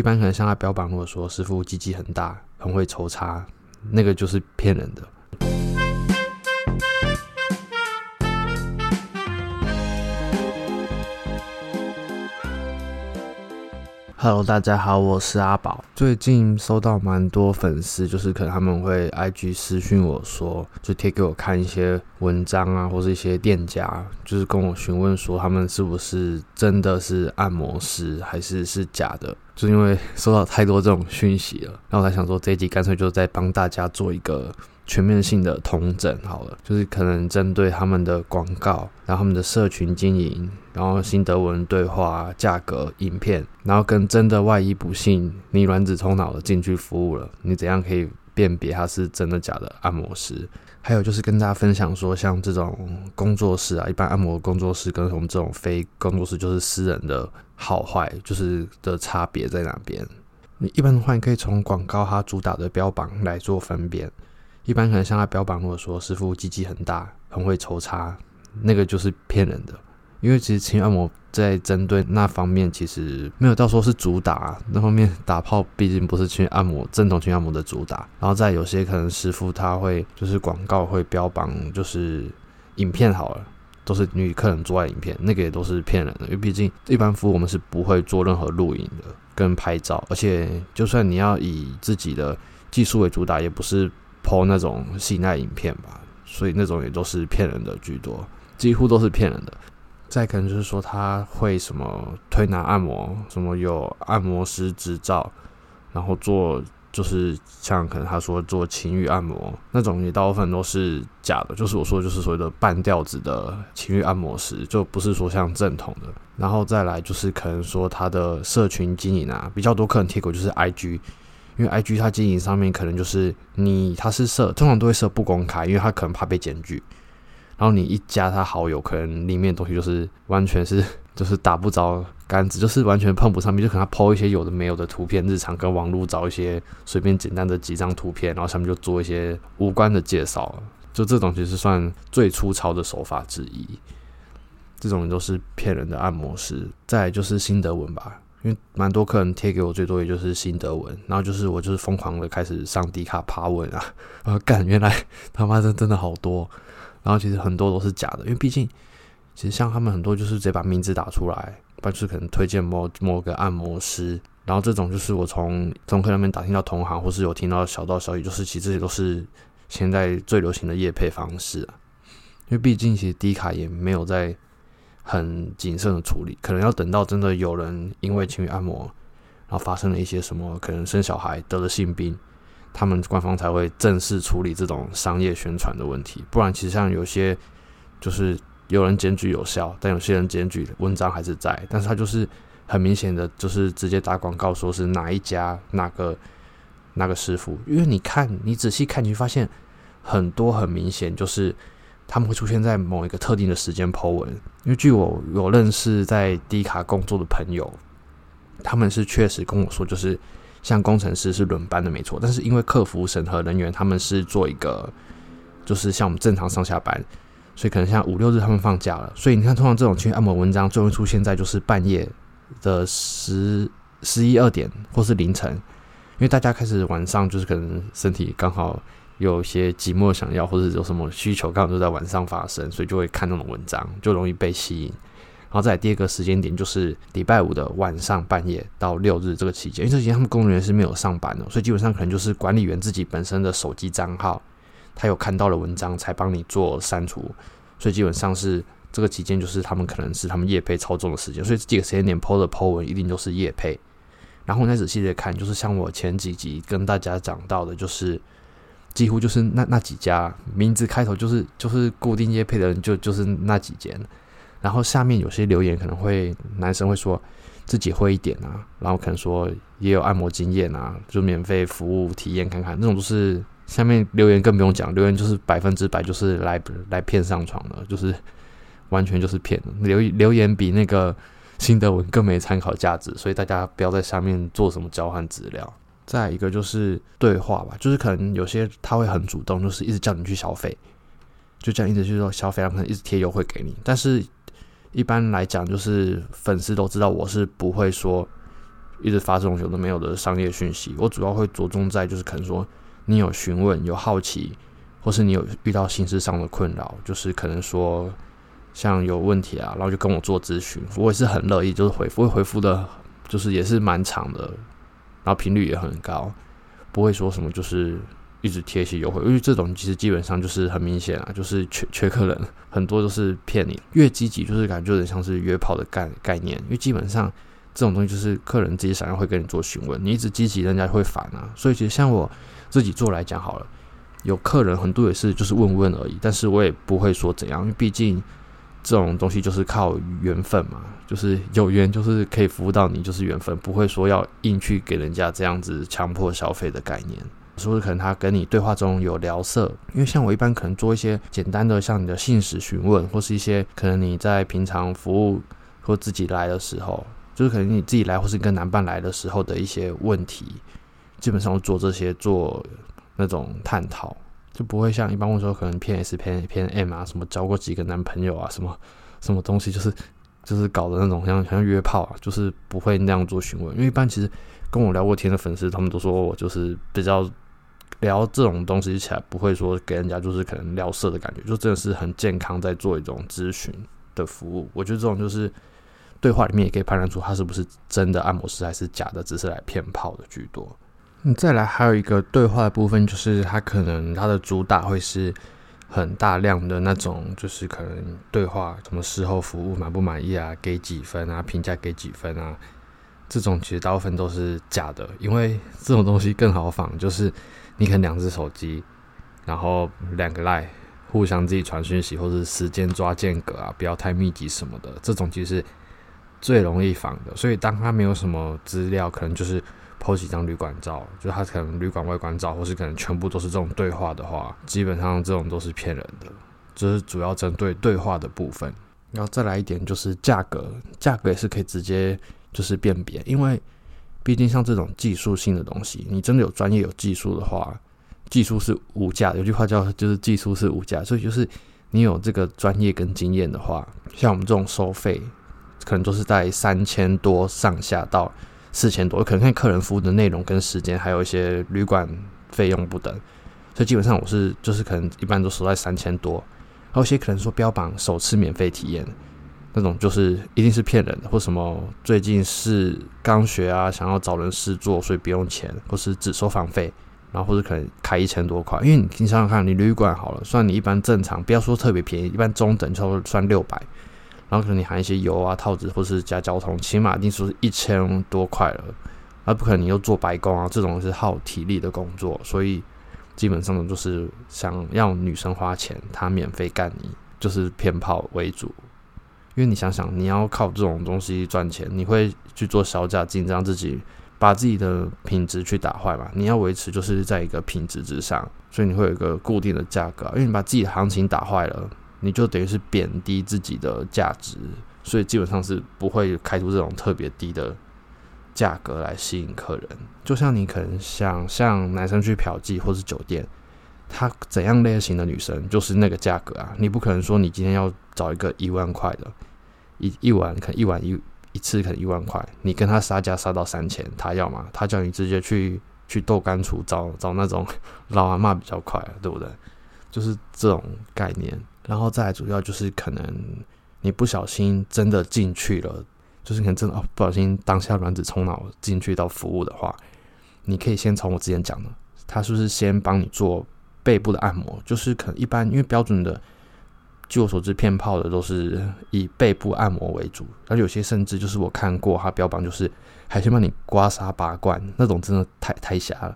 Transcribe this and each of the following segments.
一般可能像他标榜，如果说师傅鸡鸡很大，很会抽插，那个就是骗人的。Hello，大家好，我是阿宝。最近收到蛮多粉丝，就是可能他们会 IG 私讯我说，就贴给我看一些文章啊，或是一些店家，就是跟我询问说他们是不是真的是按摩师，还是是假的。就因为收到太多这种讯息了，然后才想说这集干脆就再帮大家做一个。全面性的统整好了，就是可能针对他们的广告，然后他们的社群经营，然后新德文对话、价格、影片，然后跟真的万一不幸你卵子冲脑的进去服务了，你怎样可以辨别他是真的假的按摩师？还有就是跟大家分享说，像这种工作室啊，一般按摩工作室跟我们这种非工作室，就是私人的好坏，就是的差别在哪边？你一般的话，你可以从广告它主打的标榜来做分辨。一般可能像他标榜，如果说师傅鸡鸡很大，很会抽插，那个就是骗人的。因为其实情欲按摩在针对那方面，其实没有到说是主打那方面打炮，毕竟不是情欲按摩正统情欲按摩的主打。然后再有些可能师傅他会就是广告会标榜，就是影片好了，都是女客人做爱影片，那个也都是骗人的。因为毕竟一般服务我们是不会做任何录影的跟拍照，而且就算你要以自己的技术为主打，也不是。PO 那种性爱影片吧，所以那种也都是骗人的居多，几乎都是骗人的。再可能就是说他会什么推拿按摩，什么有按摩师执照，然后做就是像可能他说做情欲按摩那种，也大部分都是假的。就是我说就是所谓的半吊子的情欲按摩师，就不是说像正统的。然后再来就是可能说他的社群经营啊，比较多客人贴过就是 IG。因为 IG 它经营上面可能就是你，他是设通常都会设不公开，因为他可能怕被检举。然后你一加他好友，可能里面东西就是完全是就是打不着杆子，就是完全碰不上面，就可能他 po 一些有的没有的图片，日常跟网络找一些随便简单的几张图片，然后上面就做一些无关的介绍，就这种其实算最粗糙的手法之一。这种都是骗人的按摩师。再就是心得文吧。因为蛮多客人贴给我，最多也就是心得文，然后就是我就是疯狂的开始上 D 卡爬文啊，然 后干，原来他妈真真的好多，然后其实很多都是假的，因为毕竟其实像他们很多就是直接把名字打出来，不然就是可能推荐某某个按摩师，然后这种就是我从从客那边打听到同行，或是有听到小道消息，就是其实这些都是现在最流行的业配方式啊，因为毕竟其实 D 卡也没有在。很谨慎的处理，可能要等到真的有人因为情侣按摩，然后发生了一些什么，可能生小孩得了性病，他们官方才会正式处理这种商业宣传的问题。不然，其实像有些就是有人检举有效，但有些人检举文章还是在，但是他就是很明显的就是直接打广告，说是哪一家哪个哪个师傅，因为你看你仔细看，你会发现很多很明显就是。他们会出现在某一个特定的时间 po 文，因为据我有认识在低卡工作的朋友，他们是确实跟我说，就是像工程师是轮班的没错，但是因为客服审核人员他们是做一个，就是像我们正常上下班，所以可能像五六日他们放假了，所以你看通常这种情欲按摩文章最容易出现在就是半夜的十十一二点或是凌晨，因为大家开始晚上就是可能身体刚好。有一些寂寞想要，或者有什么需求，刚好就在晚上发生，所以就会看那种文章，就容易被吸引。然后再第二个时间点，就是礼拜五的晚上半夜到六日这个期间，因为这期间他们工作人员是没有上班的，所以基本上可能就是管理员自己本身的手机账号，他有看到了文章才帮你做删除，所以基本上是这个期间就是他们可能是他们业配操纵的时间，所以这几个时间点 PO 的 PO 文一定都是业配。然后我再仔细的看，就是像我前几集跟大家讲到的，就是。几乎就是那那几家名字开头就是就是固定业配的人就就是那几间，然后下面有些留言可能会男生会说自己会一点啊，然后可能说也有按摩经验啊，就免费服务体验看看，那种都是下面留言更不用讲，留言就是百分之百就是来来骗上床的，就是完全就是骗，留留言比那个新德文更没参考价值，所以大家不要在下面做什么交换资料。再一个就是对话吧，就是可能有些他会很主动，就是一直叫你去消费，就这样一直去说消费，他可能一直贴优惠给你。但是一般来讲，就是粉丝都知道我是不会说一直发这种有的没有的商业讯息。我主要会着重在就是可能说你有询问、有好奇，或是你有遇到心事上的困扰，就是可能说像有问题啊，然后就跟我做咨询，我也是很乐意，就是回复会回复的，就是也是蛮长的，然后频率也很高，不会说什么就是。一直贴一些优惠，因为这种其实基本上就是很明显啊，就是缺缺客人，很多都是骗你。越积极就是感觉有点像是约炮的概概念，因为基本上这种东西就是客人自己想要会跟你做询问，你一直积极，人家会烦啊。所以其实像我自己做来讲好了，有客人很多也是就是问问而已，但是我也不会说怎样，因为毕竟这种东西就是靠缘分嘛，就是有缘就是可以服务到你，就是缘分，不会说要硬去给人家这样子强迫消费的概念。是不是可能他跟你对话中有聊色，因为像我一般可能做一些简单的，像你的信使询问，或是一些可能你在平常服务或自己来的时候，就是可能你自己来或是跟男伴来的时候的一些问题，基本上做这些做那种探讨，就不会像一般问说可能偏 S 偏偏 M 啊，什么交过几个男朋友啊，什么什么东西，就是就是搞的那种像像约炮啊，就是不会那样做询问，因为一般其实跟我聊过天的粉丝，他们都说我就是比较。聊这种东西起来，不会说给人家就是可能聊色的感觉，就真的是很健康，在做一种咨询的服务。我觉得这种就是对话里面也可以判断出他是不是真的按摩师，还是假的，只是来骗炮的居多。嗯，再来还有一个对话的部分，就是它可能它的主打会是很大量的那种，就是可能对话什么事后服务满不满意啊，给几分啊，评价给几分啊，这种其实大部分都是假的，因为这种东西更好仿，就是。你可能两只手机，然后两个 line 互相自己传讯息，或者时间抓间隔啊，不要太密集什么的，这种其实是最容易仿的。所以当他没有什么资料，可能就是 po 几张旅馆照，就他可能旅馆外观照，或是可能全部都是这种对话的话，基本上这种都是骗人的。就是主要针对对话的部分。然后再来一点就是价格，价格也是可以直接就是辨别，因为。毕竟像这种技术性的东西，你真的有专业有技术的话，技术是无价。有句话叫就是技术是无价，所以就是你有这个专业跟经验的话，像我们这种收费，可能都是在三千多上下到四千多，可能看客人服务的内容跟时间，还有一些旅馆费用不等。所以基本上我是就是可能一般都收在三千多，还有些可能说标榜首次免费体验。那种就是一定是骗人的，或什么最近是刚学啊，想要找人试做，所以不用钱，或是只收房费，然后或者可能开一千多块。因为你你想想看，你旅馆好了，算你一般正常，不要说特别便宜，一般中等就算六百，然后可能你含一些油啊、套子，或是加交通，起码一定是一千多块了。而不可能你又做白工啊，这种是耗体力的工作，所以基本上呢就是想要女生花钱，她免费干你，就是骗炮为主。因为你想想，你要靠这种东西赚钱，你会去做小价紧张自己，把自己的品质去打坏嘛？你要维持就是在一个品质之上，所以你会有一个固定的价格。因为你把自己的行情打坏了，你就等于是贬低自己的价值，所以基本上是不会开出这种特别低的价格来吸引客人。就像你可能想像男生去嫖妓或是酒店。他怎样类型的女生就是那个价格啊？你不可能说你今天要找一个一万块的，一一晚可能一晚一一次可能一万块，你跟他杀价杀到三千，他要吗？他叫你直接去去豆干处找找那种 老阿嬷比较快，对不对？就是这种概念。然后再主要就是可能你不小心真的进去了，就是可能真的哦不小心当下卵子冲脑进去到服务的话，你可以先从我之前讲的，他是不是先帮你做。背部的按摩就是可能一般，因为标准的，据我所知，骗炮的都是以背部按摩为主，而有些甚至就是我看过，他标榜就是还先帮你刮痧拔罐，那种真的太太瞎了。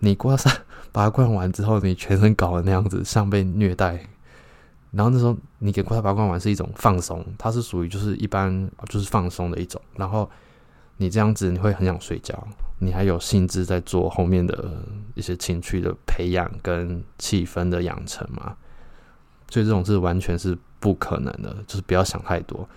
你刮痧拔罐完之后，你全身搞的那样子，像被虐待。然后那时候你给刮痧拔罐完是一种放松，它是属于就是一般就是放松的一种，然后。你这样子，你会很想睡觉，你还有兴致在做后面的一些情趣的培养跟气氛的养成嘛？所以这种是完全是不可能的，就是不要想太多。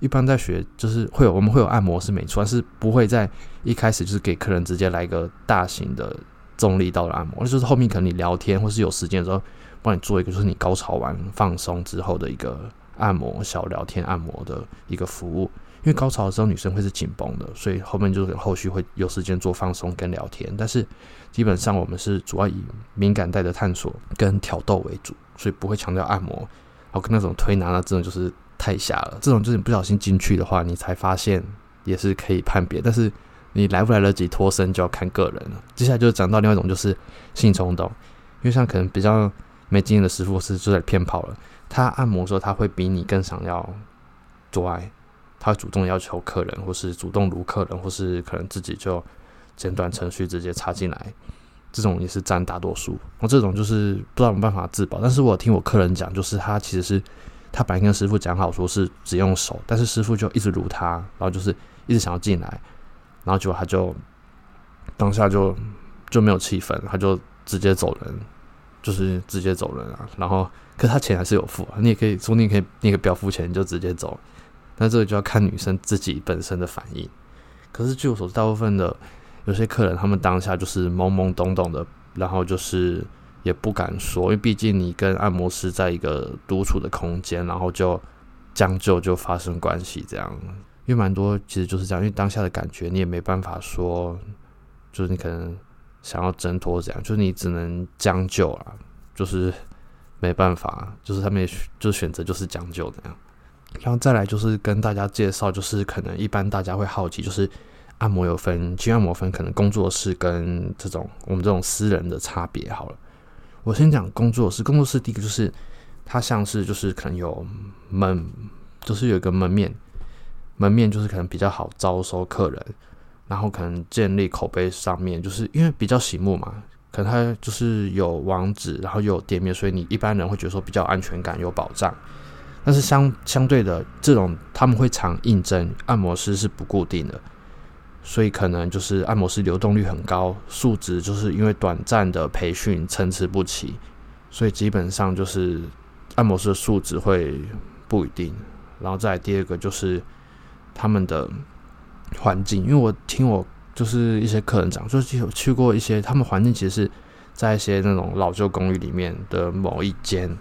一般在学，就是会有我们会有按摩是没错，但是不会在一开始就是给客人直接来一个大型的重力道的按摩，就是后面可能你聊天或是有时间的时候，帮你做一个就是你高潮完放松之后的一个按摩小聊天按摩的一个服务。因为高潮的时候女生会是紧绷的，所以后面就是后续会有时间做放松跟聊天。但是基本上我们是主要以敏感带的探索跟挑逗为主，所以不会强调按摩。然后跟那种推拿那这种就是太瞎了，这种就是你不小心进去的话，你才发现也是可以判别，但是你来不来得及脱身就要看个人了。接下来就讲到另外一种就是性冲动，因为像可能比较没经验的师傅是就在骗跑了，他按摩的时候他会比你更想要做爱。他主动要求客人，或是主动撸客人，或是可能自己就简短程序直接插进来，这种也是占大多数。那这种就是不知道有办法自保。但是我听我客人讲，就是他其实是他本来跟师傅讲好说是只用手，但是师傅就一直撸他，然后就是一直想要进来，然后结果他就当下就就没有气氛，他就直接走人，就是直接走人啊。然后可他钱还是有付啊，你也可以说你可以那个不要付钱就直接走。那这个就要看女生自己本身的反应。可是据我所知，大部分的有些客人，他们当下就是懵懵懂懂的，然后就是也不敢说，因为毕竟你跟按摩师在一个独处的空间，然后就将就就发生关系这样。因为蛮多其实就是这样，因为当下的感觉你也没办法说，就是你可能想要挣脱这样，就是你只能将就啊，就是没办法，就是他们就选择就是将就这样。然后再来就是跟大家介绍，就是可能一般大家会好奇，就是按摩有分，轻按摩分可能工作室跟这种我们这种私人的差别。好了，我先讲工作室。工作室第一个就是它像是就是可能有门，就是有一个门面，门面就是可能比较好招收客人，然后可能建立口碑上面，就是因为比较醒目嘛，可能它就是有网址，然后又有店面，所以你一般人会觉得说比较安全感，有保障。但是相相对的，这种他们会常应征按摩师是不固定的，所以可能就是按摩师流动率很高，素质就是因为短暂的培训参差不齐，所以基本上就是按摩师的素质会不一定。然后再第二个就是他们的环境，因为我听我就是一些客人讲，就是有去过一些他们环境，其实是在一些那种老旧公寓里面的某一间。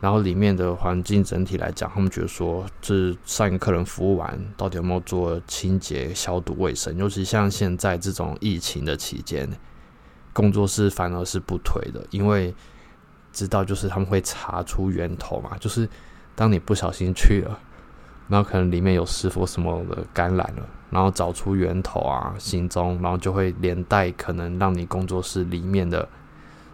然后里面的环境整体来讲，他们觉得说，是上一个客人服务完，到底有没有做清洁、消毒、卫生？尤其像现在这种疫情的期间，工作室反而是不推的，因为知道就是他们会查出源头嘛，就是当你不小心去了，然后可能里面有师傅什么的感染了，然后找出源头啊、行踪，然后就会连带可能让你工作室里面的。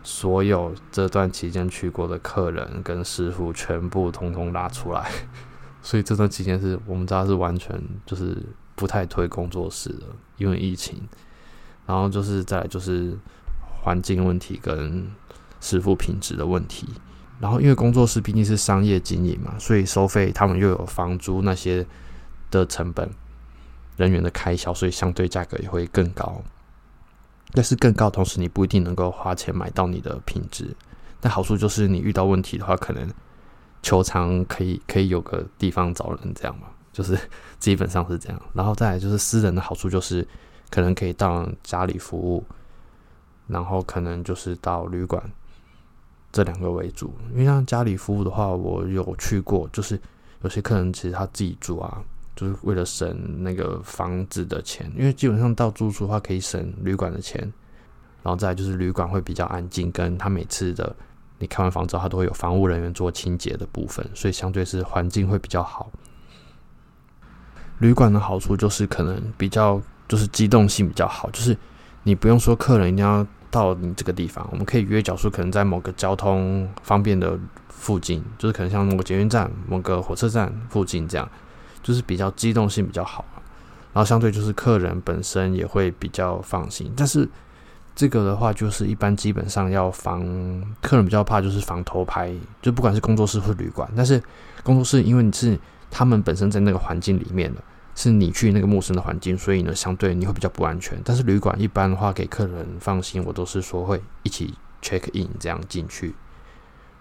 所有这段期间去过的客人跟师傅全部通通拉出来，所以这段期间是我们家是完全就是不太推工作室的，因为疫情。然后就是再来就是环境问题跟师傅品质的问题。然后因为工作室毕竟是商业经营嘛，所以收费他们又有房租那些的成本、人员的开销，所以相对价格也会更高。但是更高，同时你不一定能够花钱买到你的品质。但好处就是你遇到问题的话，可能球场可以可以有个地方找人这样嘛，就是基本上是这样。然后再来就是私人的好处就是可能可以到家里服务，然后可能就是到旅馆这两个为主。因为像家里服务的话，我有去过，就是有些客人其实他自己住啊。就是为了省那个房子的钱，因为基本上到住宿的话可以省旅馆的钱，然后再就是旅馆会比较安静，跟他每次的你看完房之后，他都会有房务人员做清洁的部分，所以相对是环境会比较好。旅馆的好处就是可能比较就是机动性比较好，就是你不用说客人一定要到你这个地方，我们可以约，假如说可能在某个交通方便的附近，就是可能像某个捷运站、某个火车站附近这样。就是比较机动性比较好，然后相对就是客人本身也会比较放心。但是这个的话，就是一般基本上要防客人比较怕，就是防偷拍，就不管是工作室或旅馆。但是工作室因为你是他们本身在那个环境里面的，是你去那个陌生的环境，所以呢相对你会比较不安全。但是旅馆一般的话，给客人放心，我都是说会一起 check in 这样进去。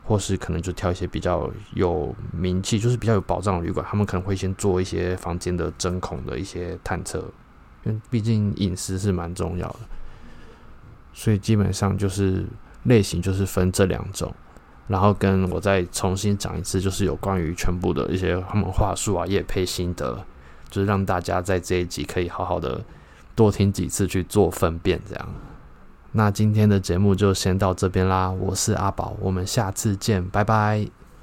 或是可能就挑一些比较有名气，就是比较有保障的旅馆，他们可能会先做一些房间的针孔的一些探测，因为毕竟隐私是蛮重要的，所以基本上就是类型就是分这两种，然后跟我再重新讲一次，就是有关于全部的一些他们话术啊、夜配心得，就是让大家在这一集可以好好的多听几次去做分辨，这样。那今天的节目就先到这边啦，我是阿宝，我们下次见，拜拜。